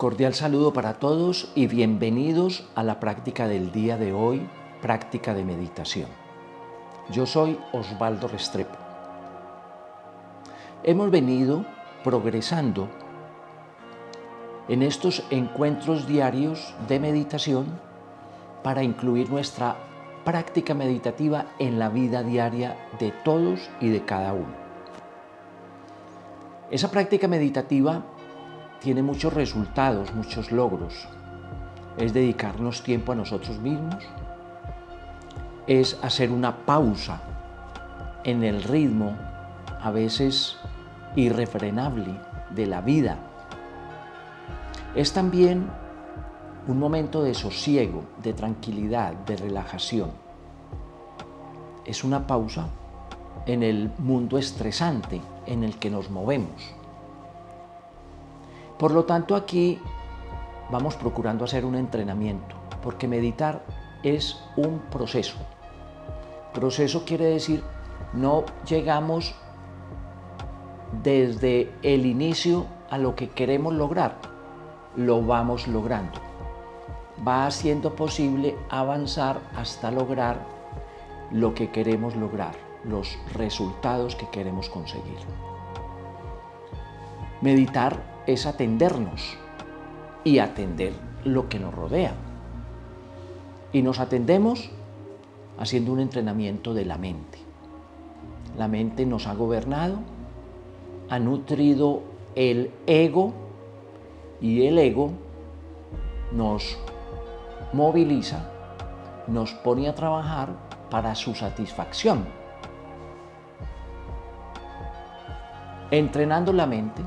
Cordial saludo para todos y bienvenidos a la práctica del día de hoy, práctica de meditación. Yo soy Osvaldo Restrepo. Hemos venido progresando en estos encuentros diarios de meditación para incluir nuestra práctica meditativa en la vida diaria de todos y de cada uno. Esa práctica meditativa tiene muchos resultados, muchos logros. Es dedicarnos tiempo a nosotros mismos, es hacer una pausa en el ritmo a veces irrefrenable de la vida. Es también un momento de sosiego, de tranquilidad, de relajación. Es una pausa en el mundo estresante en el que nos movemos. Por lo tanto, aquí vamos procurando hacer un entrenamiento, porque meditar es un proceso. Proceso quiere decir no llegamos desde el inicio a lo que queremos lograr, lo vamos logrando. Va siendo posible avanzar hasta lograr lo que queremos lograr, los resultados que queremos conseguir. Meditar es atendernos y atender lo que nos rodea. Y nos atendemos haciendo un entrenamiento de la mente. La mente nos ha gobernado, ha nutrido el ego y el ego nos moviliza, nos pone a trabajar para su satisfacción. Entrenando la mente,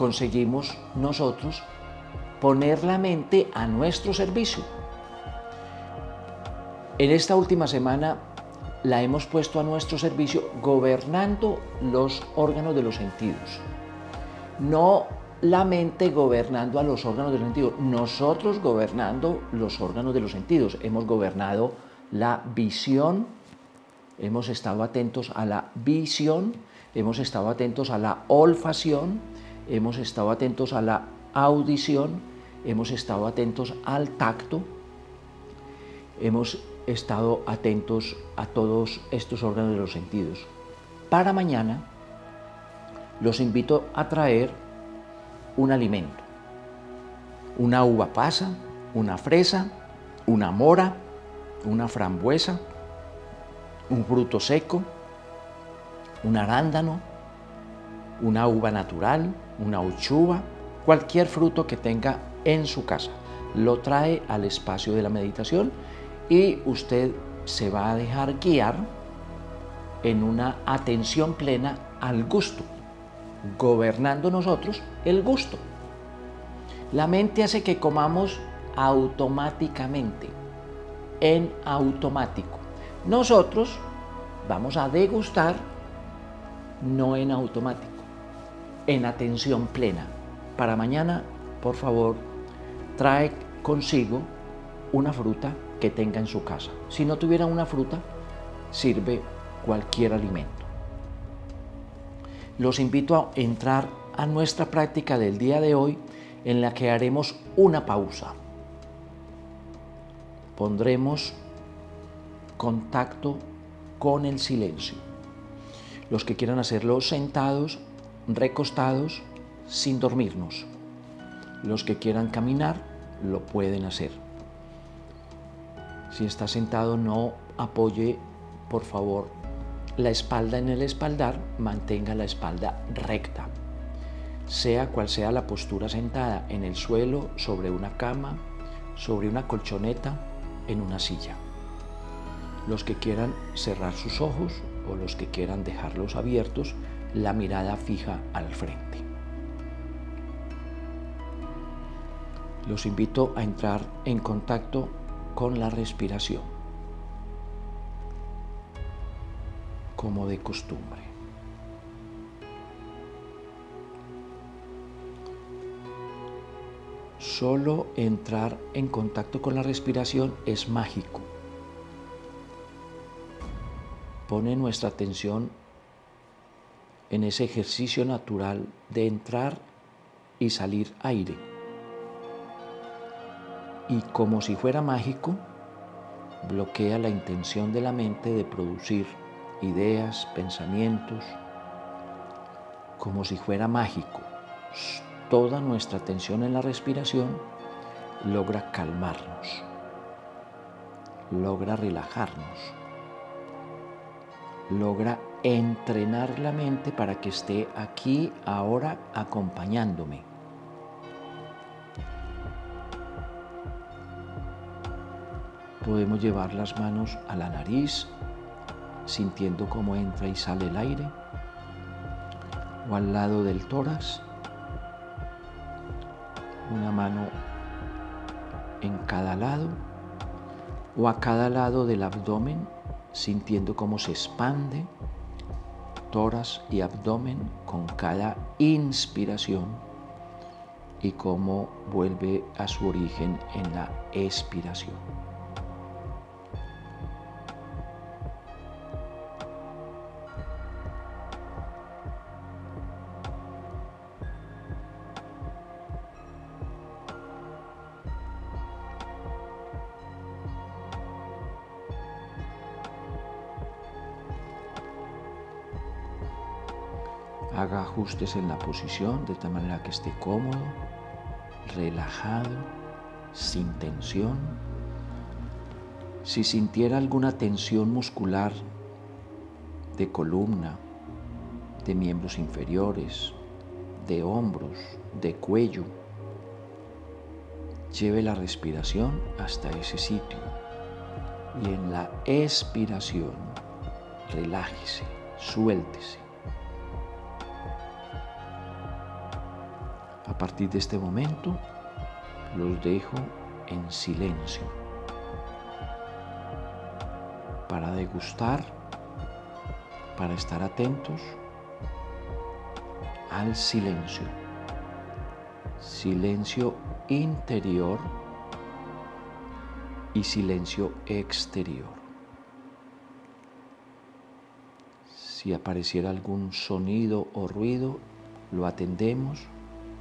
conseguimos nosotros poner la mente a nuestro servicio. En esta última semana la hemos puesto a nuestro servicio gobernando los órganos de los sentidos. No la mente gobernando a los órganos de los sentidos, nosotros gobernando los órganos de los sentidos. Hemos gobernado la visión, hemos estado atentos a la visión, hemos estado atentos a la olfacción, hemos estado atentos a la audición, hemos estado atentos al tacto, hemos estado atentos a todos estos órganos de los sentidos. Para mañana los invito a traer un alimento, una uva pasa, una fresa, una mora, una frambuesa, un fruto seco, un arándano, una uva natural, una uchuva, cualquier fruto que tenga en su casa. Lo trae al espacio de la meditación y usted se va a dejar guiar en una atención plena al gusto, gobernando nosotros el gusto. La mente hace que comamos automáticamente, en automático. Nosotros vamos a degustar no en automático en atención plena. Para mañana, por favor, trae consigo una fruta que tenga en su casa. Si no tuviera una fruta, sirve cualquier alimento. Los invito a entrar a nuestra práctica del día de hoy en la que haremos una pausa. Pondremos contacto con el silencio. Los que quieran hacerlo sentados, recostados sin dormirnos. Los que quieran caminar lo pueden hacer. Si está sentado no apoye, por favor, la espalda en el espaldar, mantenga la espalda recta. Sea cual sea la postura sentada en el suelo, sobre una cama, sobre una colchoneta, en una silla. Los que quieran cerrar sus ojos o los que quieran dejarlos abiertos, la mirada fija al frente. Los invito a entrar en contacto con la respiración, como de costumbre. Solo entrar en contacto con la respiración es mágico. Pone nuestra atención en ese ejercicio natural de entrar y salir aire. y como si fuera mágico, bloquea la intención de la mente de producir ideas, pensamientos, como si fuera mágico. Toda nuestra atención en la respiración logra calmarnos, logra relajarnos, logra entrenar la mente para que esté aquí, ahora, acompañándome. Podemos llevar las manos a la nariz, sintiendo cómo entra y sale el aire, o al lado del tórax, una mano en cada lado, o a cada lado del abdomen, sintiendo cómo se expande tórax y abdomen con cada inspiración y cómo vuelve a su origen en la expiración. Haga ajustes en la posición de tal manera que esté cómodo, relajado, sin tensión. Si sintiera alguna tensión muscular de columna, de miembros inferiores, de hombros, de cuello, lleve la respiración hasta ese sitio y en la expiración relájese, suéltese. Partir de este momento los dejo en silencio para degustar, para estar atentos al silencio. Silencio interior y silencio exterior. Si apareciera algún sonido o ruido, lo atendemos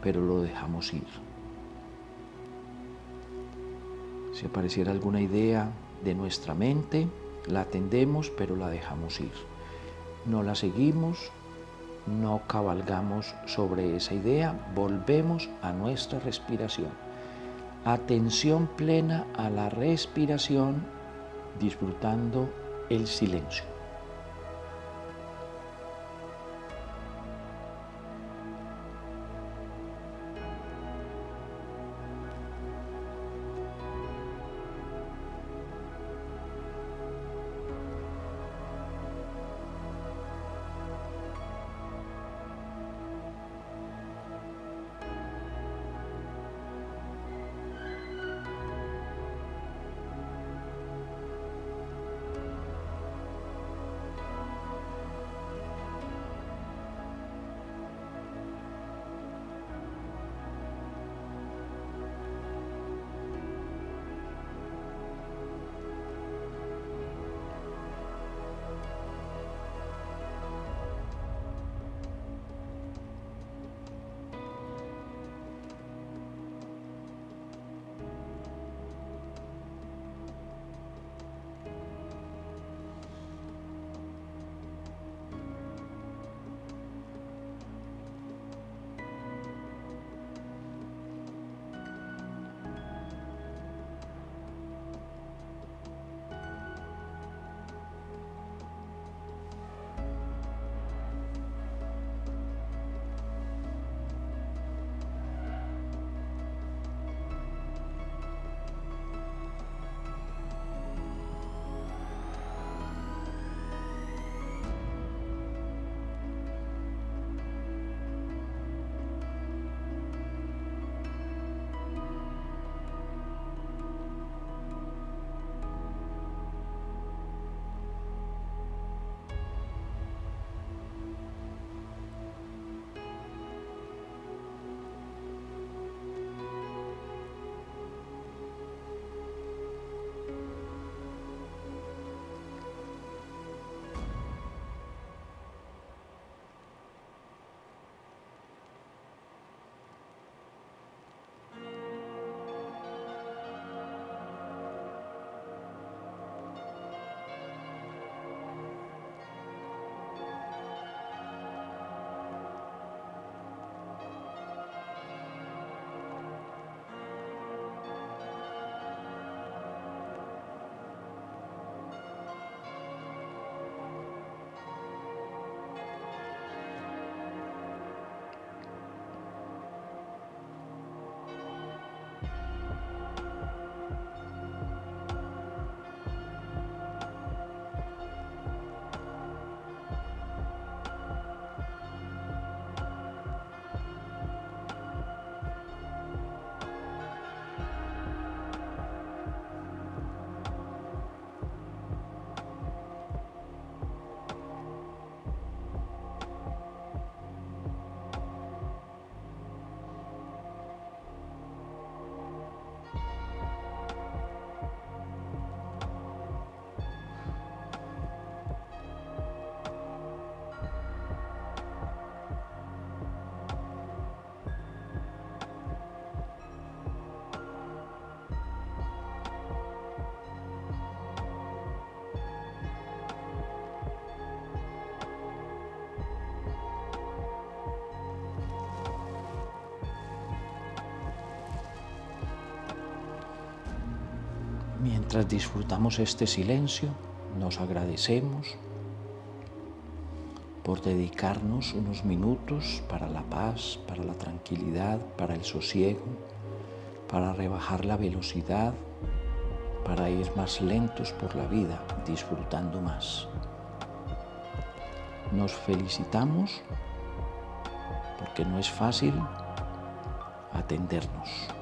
pero lo dejamos ir. Si apareciera alguna idea de nuestra mente, la atendemos, pero la dejamos ir. No la seguimos, no cabalgamos sobre esa idea, volvemos a nuestra respiración. Atención plena a la respiración, disfrutando el silencio. Mientras disfrutamos este silencio, nos agradecemos por dedicarnos unos minutos para la paz, para la tranquilidad, para el sosiego, para rebajar la velocidad, para ir más lentos por la vida, disfrutando más. Nos felicitamos porque no es fácil atendernos.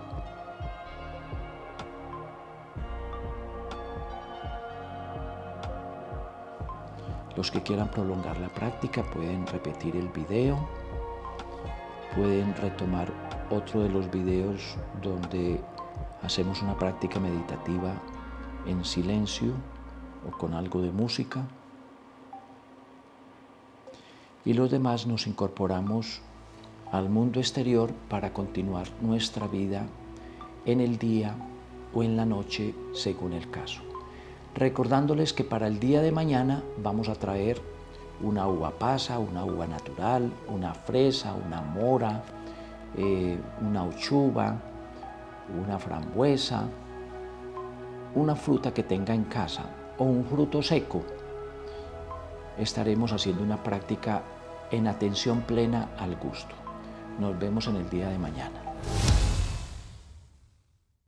Los que quieran prolongar la práctica pueden repetir el video, pueden retomar otro de los videos donde hacemos una práctica meditativa en silencio o con algo de música. Y los demás nos incorporamos al mundo exterior para continuar nuestra vida en el día o en la noche según el caso recordándoles que para el día de mañana vamos a traer una uva pasa, una uva natural, una fresa, una mora, eh, una uchuva, una frambuesa, una fruta que tenga en casa o un fruto seco. Estaremos haciendo una práctica en atención plena al gusto. Nos vemos en el día de mañana.